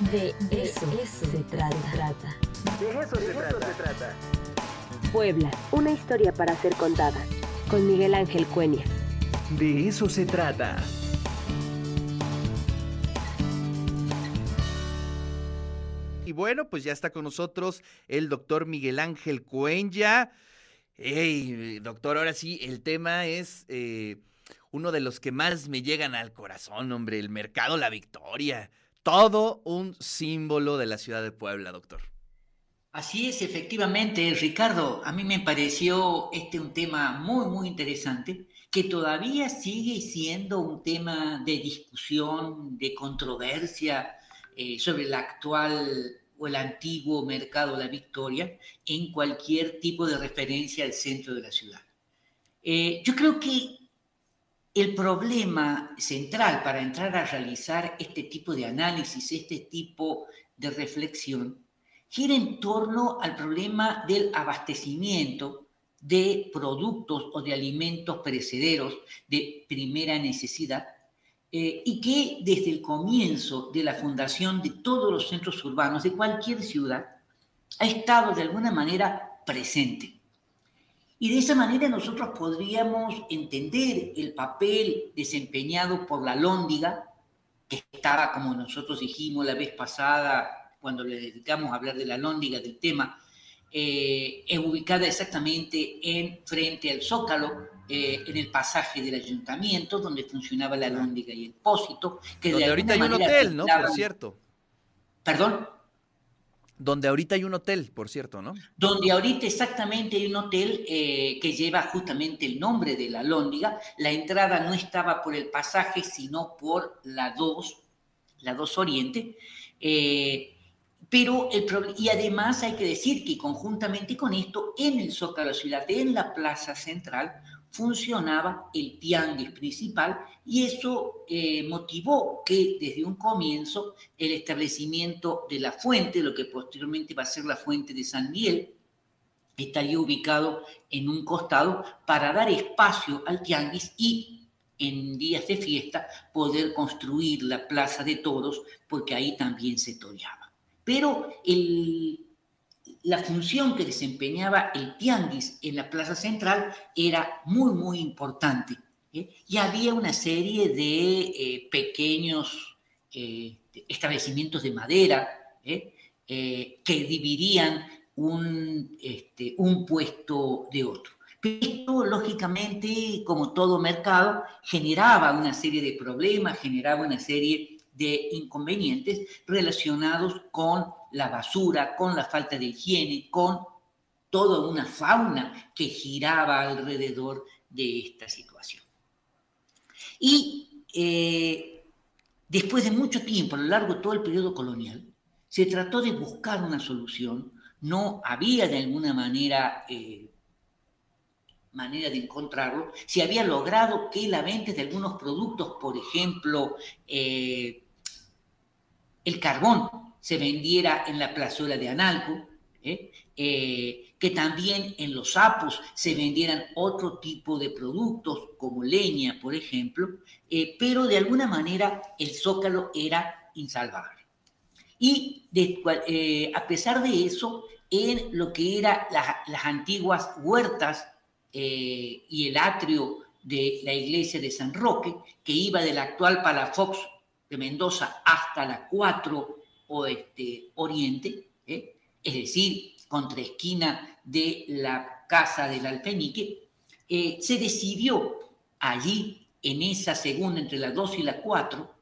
De eso, se, trata. De eso, se, trata. Puebla, una historia para ser contada. Con Miguel Ángel Cuenya. De eso se trata. Y bueno, pues ya está con nosotros el doctor Miguel Ángel Cuenya. Hey, doctor, ahora sí, el tema es eh, uno de los que más me llegan al corazón, hombre, el mercado La Victoria todo un símbolo de la ciudad de Puebla, doctor. Así es, efectivamente, Ricardo. A mí me pareció este un tema muy, muy interesante, que todavía sigue siendo un tema de discusión, de controversia eh, sobre el actual o el antiguo mercado La Victoria en cualquier tipo de referencia al centro de la ciudad. Eh, yo creo que el problema central para entrar a realizar este tipo de análisis, este tipo de reflexión, gira en torno al problema del abastecimiento de productos o de alimentos perecederos de primera necesidad eh, y que desde el comienzo de la fundación de todos los centros urbanos de cualquier ciudad ha estado de alguna manera presente. Y de esa manera nosotros podríamos entender el papel desempeñado por la lóndiga, que estaba, como nosotros dijimos la vez pasada, cuando le dedicamos a hablar de la lóndiga, del tema, eh, es ubicada exactamente en frente al Zócalo, eh, en el pasaje del ayuntamiento, donde funcionaba la lóndiga y el pósito. Que donde ahorita hay un hotel, ¿no? Por cierto. ¿Perdón? Donde ahorita hay un hotel, por cierto, ¿no? Donde ahorita exactamente hay un hotel eh, que lleva justamente el nombre de la Lóndiga. La entrada no estaba por el pasaje, sino por la 2, la 2 Oriente. Eh, pero el y además hay que decir que conjuntamente con esto, en el Zócalo Ciudad, en la Plaza Central, funcionaba el tianguis principal y eso eh, motivó que desde un comienzo el establecimiento de la fuente, lo que posteriormente va a ser la fuente de San Miguel, estaría ubicado en un costado para dar espacio al tianguis y en días de fiesta poder construir la plaza de toros porque ahí también se toreaba. Pero el, la función que desempeñaba el tianguis en la plaza central era muy, muy importante. ¿eh? Y había una serie de eh, pequeños eh, establecimientos de madera que dividían un, este, un puesto de otro. Esto, lógicamente, como todo mercado, generaba una serie de problemas, generaba una serie de inconvenientes relacionados con la basura, con la falta de higiene, con toda una fauna que giraba alrededor de esta situación. Y eh, después de mucho tiempo, a lo largo de todo el periodo colonial, se trató de buscar una solución, no había de alguna manera eh, manera de encontrarlo, se había logrado que la venta de algunos productos, por ejemplo, eh, el carbón, se vendiera en la plazuela de Analco, ¿eh? Eh, que también en los sapos se vendieran otro tipo de productos, como leña, por ejemplo, eh, pero de alguna manera el zócalo era insalvable. Y a pesar de eso, en lo que eran las antiguas huertas y el atrio de la iglesia de San Roque, que iba del actual Palafox de Mendoza hasta la 4 oeste oriente, ¿eh? es decir, contra esquina de la casa del Alpenique, eh, se decidió allí, en esa segunda, entre las 2 y las 4,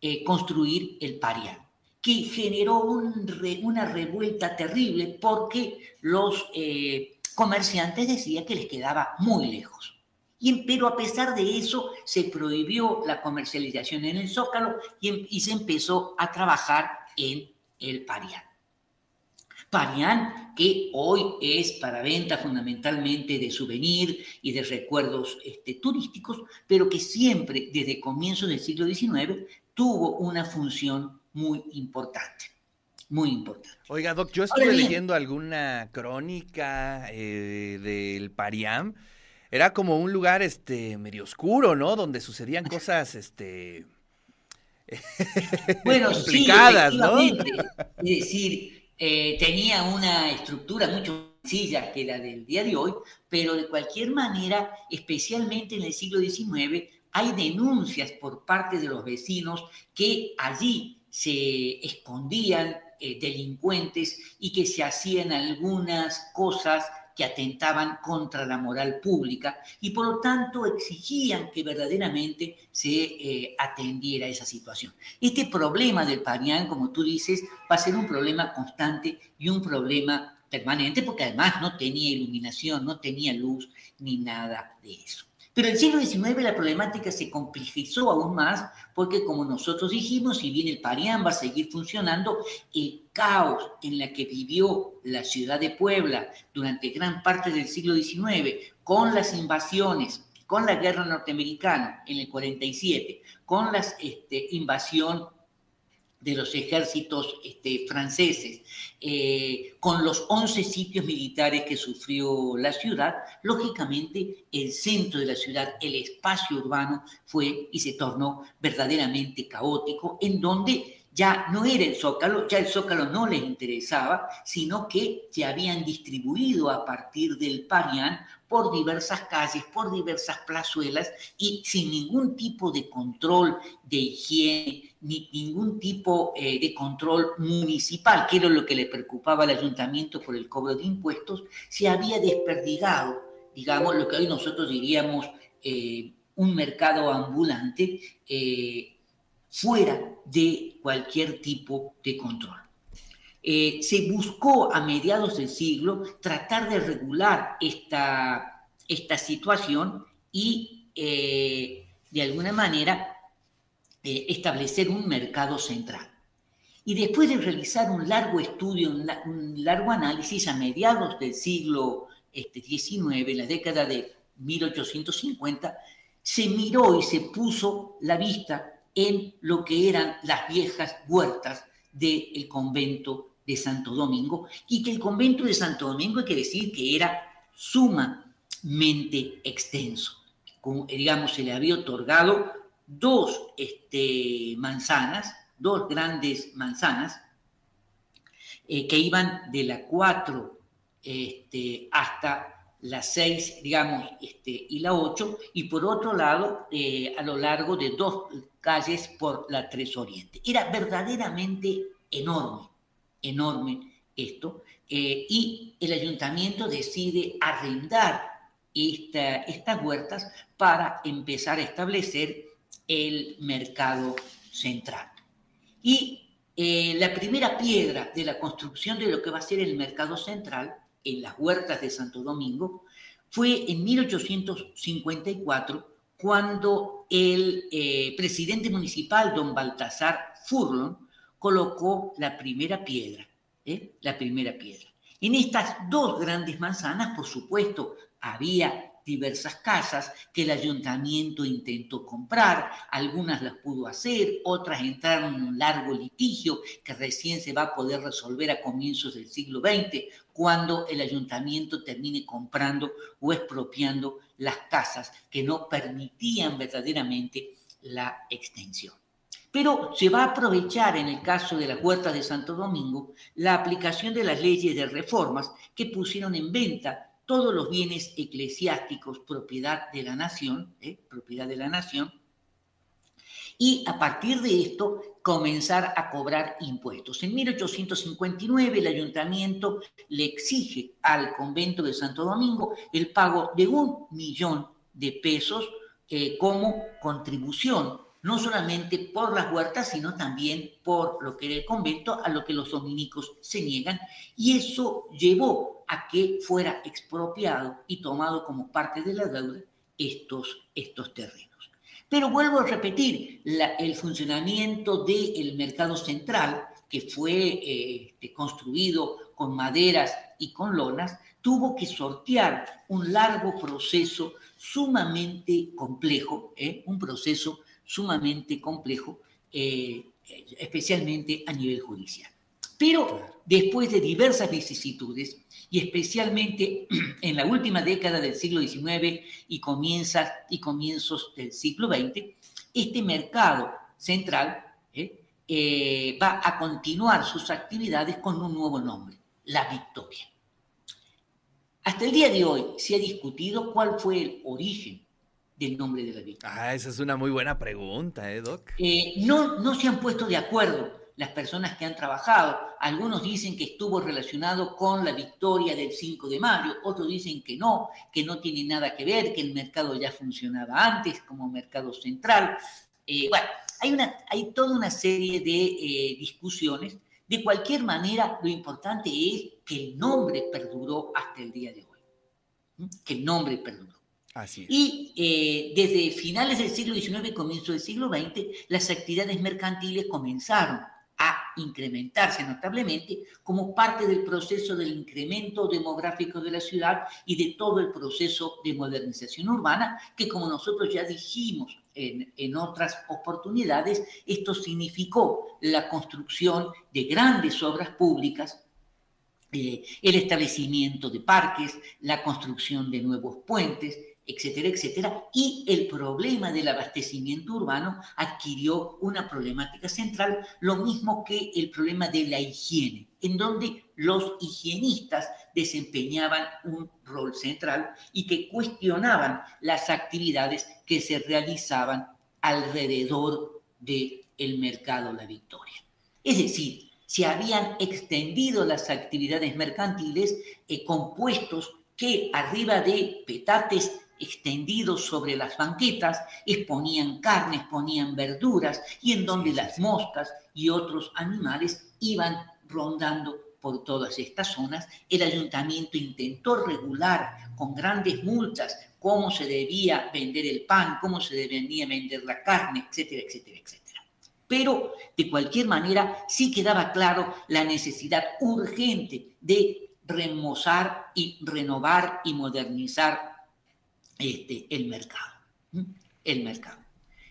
eh, construir el Parián, que generó una revuelta terrible porque los comerciantes decían que les quedaba muy lejos. Y, pero a pesar de eso, se prohibió la comercialización en el Zócalo y, em, y se empezó a trabajar en el Parián. Parián que hoy es para venta fundamentalmente de souvenir y de recuerdos este, turísticos, pero que siempre desde comienzos del siglo XIX tuvo una función muy importante. Muy importante. Oiga, Doc, yo estuve leyendo alguna crónica eh, del Parián. Era como un lugar este, medio oscuro, ¿no? Donde sucedían cosas este, bueno, complicadas, ¿no? Es decir, eh, tenía una estructura mucho más sencilla que la del día de hoy, pero de cualquier manera, especialmente en el siglo XIX, hay denuncias por parte de los vecinos que allí se escondían eh, delincuentes y que se hacían algunas cosas que atentaban contra la moral pública y por lo tanto exigían que verdaderamente se eh, atendiera esa situación. Este problema del Parián, como tú dices, va a ser un problema constante y un problema permanente porque además no tenía iluminación, no tenía luz ni nada de eso. Pero en el siglo XIX la problemática se complejizó aún más porque, como nosotros dijimos, si bien el Parián va a seguir funcionando, el caos en la que vivió la ciudad de Puebla durante gran parte del siglo XIX, con las invasiones, con la guerra norteamericana en el 47, con la este, invasión de los ejércitos este, franceses, eh, con los 11 sitios militares que sufrió la ciudad, lógicamente el centro de la ciudad, el espacio urbano, fue y se tornó verdaderamente caótico, en donde ya no era el zócalo, ya el zócalo no les interesaba, sino que se habían distribuido a partir del Parián por diversas calles, por diversas plazuelas y sin ningún tipo de control de higiene, ni ningún tipo eh, de control municipal, que era lo que le preocupaba al ayuntamiento por el cobro de impuestos, se había desperdigado, digamos, lo que hoy nosotros diríamos eh, un mercado ambulante eh, fuera de cualquier tipo de control. se buscó a mediados del siglo tratar de regular esta, esta situación y de alguna manera establecer un mercado central. Y después de realizar un largo estudio, un, largo análisis a mediados del siglo este, XIX, la década de 1850, se miró y se puso la vista en lo que eran las viejas huertas del convento de Santo Domingo, y que el convento de Santo Domingo hay que decir que era sumamente extenso. Como, digamos, se le había otorgado dos este, manzanas, dos grandes manzanas, eh, que iban de la 4 este, hasta la 6, digamos, este, y la 8, y por otro lado, eh, a lo largo de dos calles por la 3 Oriente. Era verdaderamente enorme, enorme esto, eh, y el ayuntamiento decide arrendar esta, estas huertas para empezar a establecer el mercado central. Y eh, la primera piedra de la construcción de lo que va a ser el mercado central en las huertas de Santo Domingo fue en 1854 cuando el eh, presidente municipal, don Baltasar Furlon, colocó la primera piedra, ¿eh? la primera piedra. En estas dos grandes manzanas, por supuesto, había diversas casas que el ayuntamiento intentó comprar, algunas las pudo hacer, otras entraron en un largo litigio que recién se va a poder resolver a comienzos del siglo XX, cuando el ayuntamiento termine comprando o expropiando las casas que no permitían verdaderamente la extensión. Pero se va a aprovechar en el caso de la Huerta de Santo Domingo la aplicación de las leyes de reformas que pusieron en venta todos los bienes eclesiásticos propiedad de la nación, ¿eh? propiedad de la nación, y a partir de esto comenzar a cobrar impuestos. En 1859 el ayuntamiento le exige al convento de Santo Domingo el pago de un millón de pesos eh, como contribución, no solamente por las huertas, sino también por lo que era el convento, a lo que los dominicos se niegan, y eso llevó a que fuera expropiado y tomado como parte de la deuda estos, estos terrenos. Pero vuelvo a repetir, el funcionamiento del mercado central, que fue eh, construido con maderas y con lonas, tuvo que sortear un largo proceso sumamente complejo, ¿eh? un proceso sumamente complejo, eh, especialmente a nivel judicial. Pero después de diversas vicisitudes, y especialmente en la última década del siglo XIX y, y comienzos del siglo XX, este mercado central ¿eh? va a continuar sus actividades con un nuevo nombre, La Victoria. Hasta el día de hoy se ha discutido cuál fue el origen del nombre de la Victoria. Ah, esa es una muy buena pregunta, ¿eh, Doc? Eh, no, no se han puesto de acuerdo las personas que han trabajado. Algunos dicen que estuvo relacionado con la victoria del 5 de mayo, otros dicen que no, que no tiene nada que ver, que el mercado ya funcionaba antes como mercado central. Eh, bueno, hay, una, hay toda una serie de eh, discusiones de cualquier manera, lo importante es que el nombre perduró hasta el día de hoy. Que el nombre perduró. Así Y eh, desde finales del siglo XIX y comienzo del siglo XX, las actividades mercantiles comenzaron a incrementarse notablemente como parte del proceso del incremento demográfico de la ciudad y de todo el proceso de modernización urbana, que como nosotros ya dijimos en, otras oportunidades, esto significó la construcción de grandes obras públicas, eh, el establecimiento de parques, la construcción de nuevos puentes, etcétera, etcétera, y el problema del abastecimiento urbano adquirió una problemática central, lo mismo que el problema de la higiene, en donde los higienistas desempeñaban un rol central y que cuestionaban las actividades que se realizaban alrededor del el mercado La Victoria. Es decir, se habían extendido las actividades mercantiles eh, compuestos que arriba de petates extendidos sobre las banquetas, exponían carnes, ponían verduras y en donde las moscas y otros animales iban rondando por todas estas zonas. El ayuntamiento intentó regular con grandes multas cómo se debía vender el pan, cómo se debía vender la carne, etcétera, etcétera, etcétera. Pero de cualquier manera sí quedaba claro la necesidad urgente de remozar y renovar y modernizar este, el mercado. El mercado.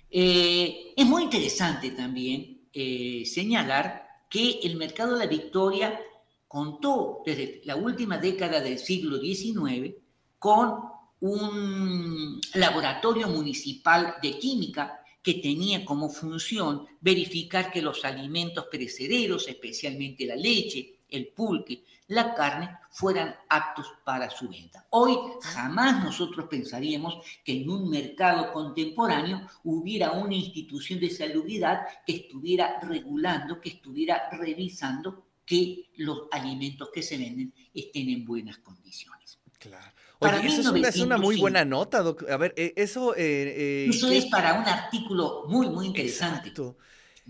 Eh, es muy interesante también eh, señalar que el mercado de la Victoria contó desde la última década del siglo XIX con un laboratorio municipal de química que tenía como función verificar que los alimentos perecederos, especialmente la leche, el pulque, la carne, fueran aptos para su venta. Hoy jamás nosotros pensaríamos que en un mercado contemporáneo hubiera una institución de salubridad que estuviera regulando, que estuviera revisando que los alimentos que se venden estén en buenas condiciones. Claro. Oye, eso es una, muy buena nota, doctor. A ver, eh, eso... Eh, eh, eso es para un artículo muy, muy interesante.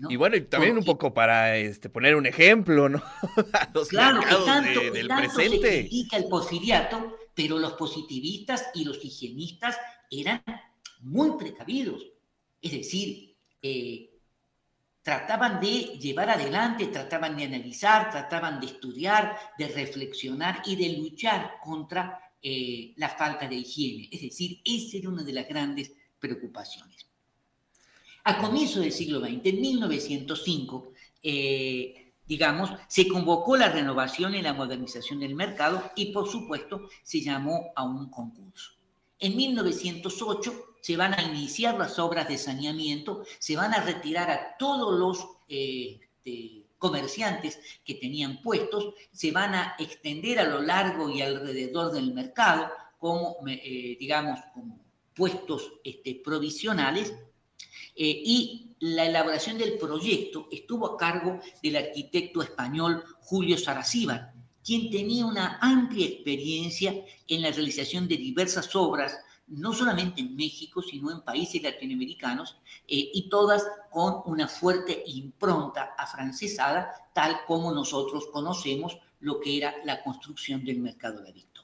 Y bueno, y también un poco para este, poner un ejemplo, ¿no? los claro, que tanto, del presente. se critica el porfiriato, pero los positivistas y los higienistas eran muy precavidos. Es decir, eh, trataban de llevar adelante, trataban de analizar, trataban de estudiar, de reflexionar y de luchar contra eh, la falta de higiene. Es decir, esa era una de las grandes preocupaciones. A comienzos del siglo XX, en 1905, eh, digamos, se convocó la renovación y la modernización del mercado y, por supuesto, se llamó a un concurso. En 1908 se van a iniciar las obras de saneamiento, se van a retirar a todos los eh, comerciantes que tenían puestos, se van a extender a lo largo y alrededor del mercado como, eh, digamos, puestos este, provisionales eh, y la elaboración del proyecto estuvo a cargo del arquitecto español Julio Saracíbar, quien tenía una amplia experiencia en la realización de diversas obras, no solamente en México, sino en países latinoamericanos, eh, y todas con una fuerte impronta afrancesada, tal como nosotros conocemos lo que era la construcción del mercado de la Victoria.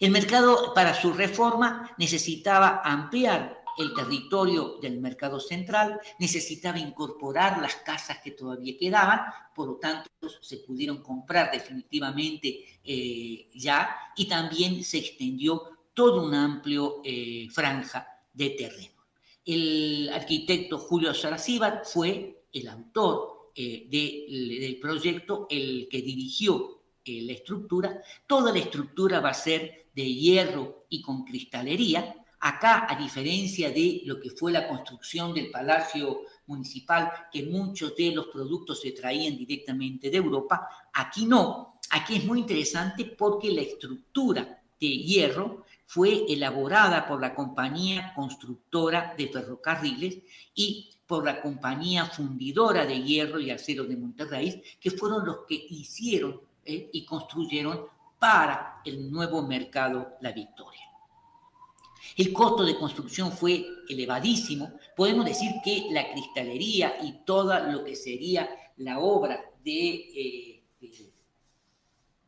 El mercado, para su reforma, necesitaba ampliar el territorio del mercado central, necesitaba incorporar las casas que todavía quedaban, por lo tanto se pudieron comprar definitivamente eh, ya y también se extendió todo un amplio eh, franja de terreno. El arquitecto Julio Saracíbar fue el autor eh, del proyecto, el que dirigió la estructura. Toda la estructura va a ser de hierro y con cristalería, Acá, a diferencia de lo que fue la construcción del Palacio Municipal, que muchos de los productos se traían directamente de Europa, aquí no. Aquí es muy interesante porque la estructura de hierro fue elaborada por la compañía constructora de ferrocarriles y por la compañía fundidora de hierro y acero de Monterrey, que fueron los que hicieron eh, y construyeron para el nuevo mercado La Victoria. El costo de construcción fue elevadísimo. Podemos decir que la cristalería y todo lo que sería la obra de, eh,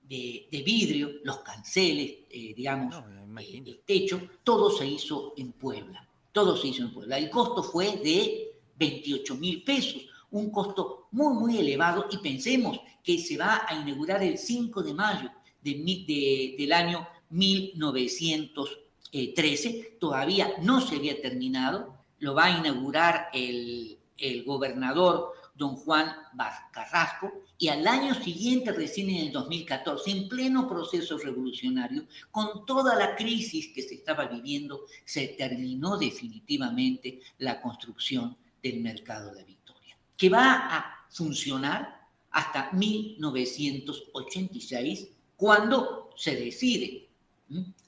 de, vidrio, los canceles, eh, digamos, eh, el techo, todo se hizo en Puebla. Todo se hizo en Puebla. El costo fue de 28 mil pesos, un costo muy, muy elevado y pensemos que se va a inaugurar el 5 de mayo de, del año 1913, todavía no se había terminado, lo va a inaugurar el, el gobernador don Juan Carrasco, y al año siguiente, recién en el 2014, en pleno proceso revolucionario, con toda la crisis que se estaba viviendo, se terminó definitivamente la construcción del mercado de Victoria, que va a funcionar hasta 1986, cuando se decide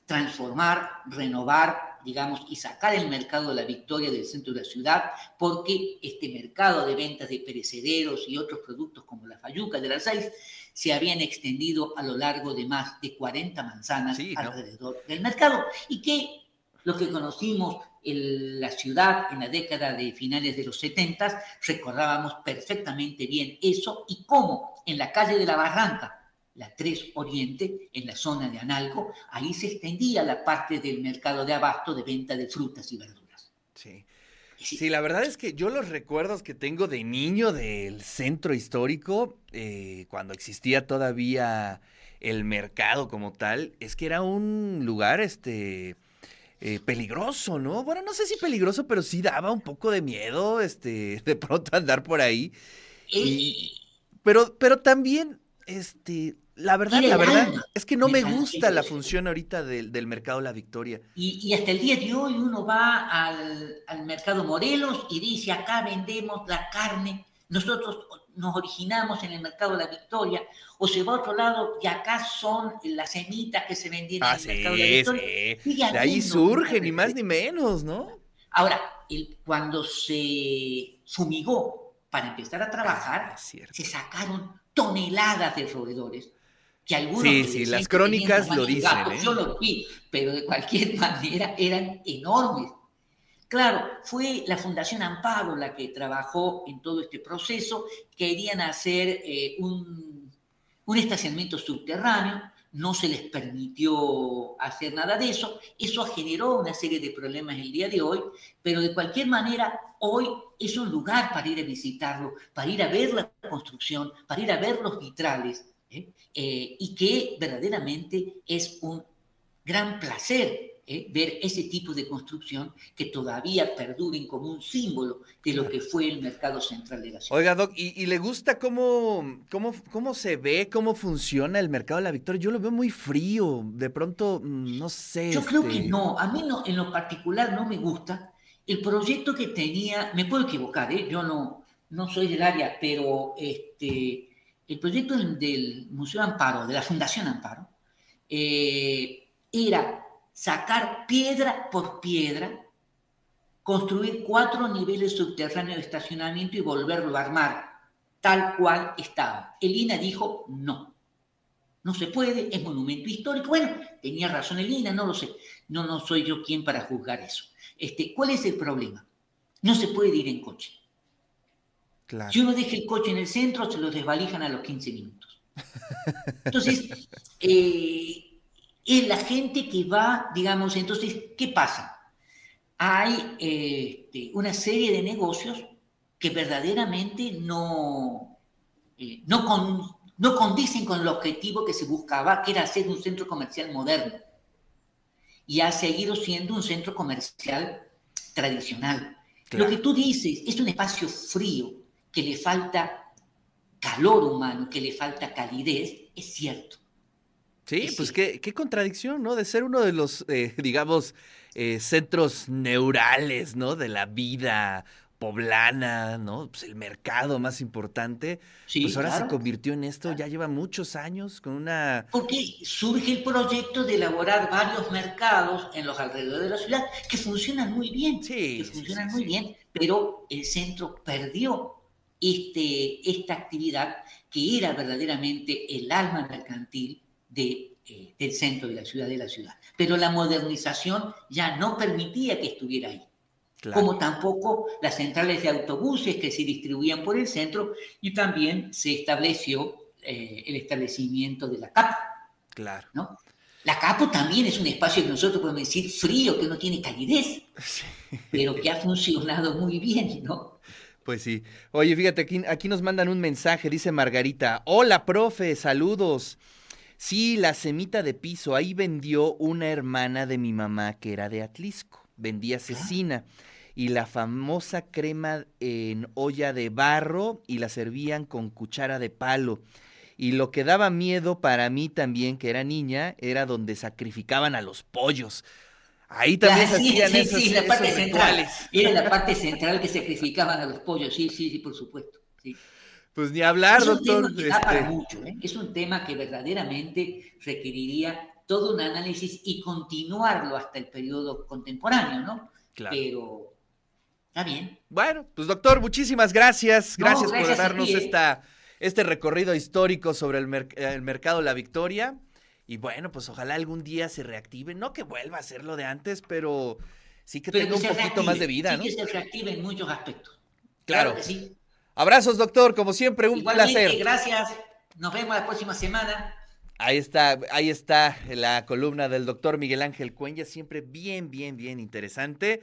transformar, renovar digamos, y sacar el mercado de la Victoria del centro de la ciudad, porque este mercado de ventas de perecederos y otros productos como la fayuca de las seis se habían extendido a lo largo de más de 40 manzanas alrededor del mercado. Y que lo que conocimos en la ciudad en la década de finales de los 70 recordábamos perfectamente bien eso y cómo en la calle de la Barranca la 3 Oriente, en la zona de Analco, ahí se extendía la parte del mercado de abasto de venta de frutas y verduras. Sí. Sí, la verdad es que yo los recuerdos que tengo de niño del centro histórico, eh, cuando existía todavía el mercado como tal, es que era un lugar, este, eh, peligroso, ¿no? Bueno, no sé si peligroso, pero sí daba un poco de miedo, este, de pronto andar por ahí. pero, pero también, este, la verdad, la verdad, es que no me gusta la función ahorita del, mercado La Victoria. Y, hasta el día de hoy uno va al, mercado Morelos y dice, acá vendemos la carne, nosotros nos originamos en el mercado La Victoria, o se va a otro lado y acá son las semitas que se vendían en el ah, mercado La Victoria. Sí. De ahí surge, ni más ni menos, ¿no? Ahora, el, cuando se fumigó para empezar a trabajar, ah, se sacaron toneladas de roedores que algunos sí, sí, las crónicas lo dicen. ¿eh? Yo lo vi, pero de cualquier manera eran enormes. Claro, fue la Fundación Amparo la que trabajó en todo este proceso. Querían hacer eh, un, un estacionamiento subterráneo, no se les permitió hacer nada de eso. Eso generó una serie de problemas el día de hoy, pero de cualquier manera, hoy es un lugar para ir a visitarlo, para ir a ver la construcción, para ir a ver los vitrales ¿eh? Eh, y que verdaderamente es un gran placer ¿eh? ver ese tipo de construcción que todavía perduren como un símbolo de lo que fue el mercado central de la ciudad. Oiga, Doc, ¿y, le gusta cómo, cómo, cómo, se ve, cómo funciona el mercado de la Victoria? Yo lo veo muy frío, de pronto, mm, no sé. Yo creo que este no, a mí no, en lo particular no me gusta. El proyecto que tenía, me puedo equivocar, yo no, no soy del área, pero este, el proyecto del, Museo Amparo, de la Fundación Amparo, eh, era sacar piedra por piedra, construir cuatro niveles subterráneos de estacionamiento y volverlo a armar tal cual estaba. El INA dijo no. No se puede, es monumento histórico. Bueno, tenía razón el INA, no lo sé. No, no soy yo quien para juzgar eso. Este, ¿Cuál es el problema? No se puede ir en coche. Si uno deja el coche en el centro, se lo desvalijan a los 15 minutos. Entonces, eh, es la gente que va, digamos, entonces, ¿qué pasa? Hay este, una serie de negocios que verdaderamente no, eh, no, no condicen con el objetivo que se buscaba, que era hacer un centro comercial moderno. Y ha seguido siendo un centro comercial tradicional. Lo que tú dices es un espacio frío, que le falta calor humano, que le falta calidez, es cierto. Sí, pues qué, qué contradicción, ¿no? De ser uno de los, eh, digamos, eh, centros neurales, ¿no? De la vida poblana, ¿no? Pues el mercado más importante. Sí, pues ahora se convirtió en esto, ya lleva muchos años con una... Porque surge el proyecto de elaborar varios mercados en los alrededores de la ciudad que funcionan muy bien, Sí, que funcionan sí, muy bien, pero el centro perdió este, esta actividad que era verdaderamente el alma mercantil de, eh, del centro de la ciudad, de la ciudad. Pero la modernización ya no permitía que estuviera ahí Claro, como tampoco las centrales de autobuses que se distribuían por el centro y también se estableció eh, el establecimiento de la CAP, claro. ¿no? La CAPO también es un espacio que nosotros podemos decir frío, que no tiene calidez, Sí. pero que ha funcionado muy bien, ¿no? Pues sí. Oye, fíjate, aquí, aquí nos mandan un mensaje, dice Margarita. Hola, profe, saludos. Sí, la semita de piso, ahí vendió una hermana de mi mamá que era de Atlisco, vendía cecina y la famosa crema en olla de barro y la servían con cuchara de palo. Y lo que daba miedo para mí también, que era niña, era donde sacrificaban a los pollos. Ahí también Ah, sí, hacían sí, esos, sí, la parte esos central. Era la parte central que sacrificaban a los pollos, sí, sí, sí, por supuesto. sí. Pues ni hablar, es un doctor. tema que da para este, mucho, ¿eh? es un tema que verdaderamente requeriría todo un análisis y continuarlo hasta el periodo contemporáneo, ¿no? claro. Pero está bien. Bueno, pues doctor, muchísimas gracias. No, Gracias, por darnos ti, ¿eh? esta, este recorrido histórico sobre el, mer- el mercado La Victoria. Y bueno, pues ojalá algún día se reactive. No que vuelva a ser lo de antes, pero sí que Pero tenga un poquito más de vida, sí ¿no? que se reactive en muchos aspectos. Claro. que sí. Abrazos, doctor, como siempre, un Igualmente, placer. gracias. Nos vemos la próxima semana. Ahí está, ahí está la columna del doctor Miguel Ángel Cuenya, siempre bien, bien, bien interesante.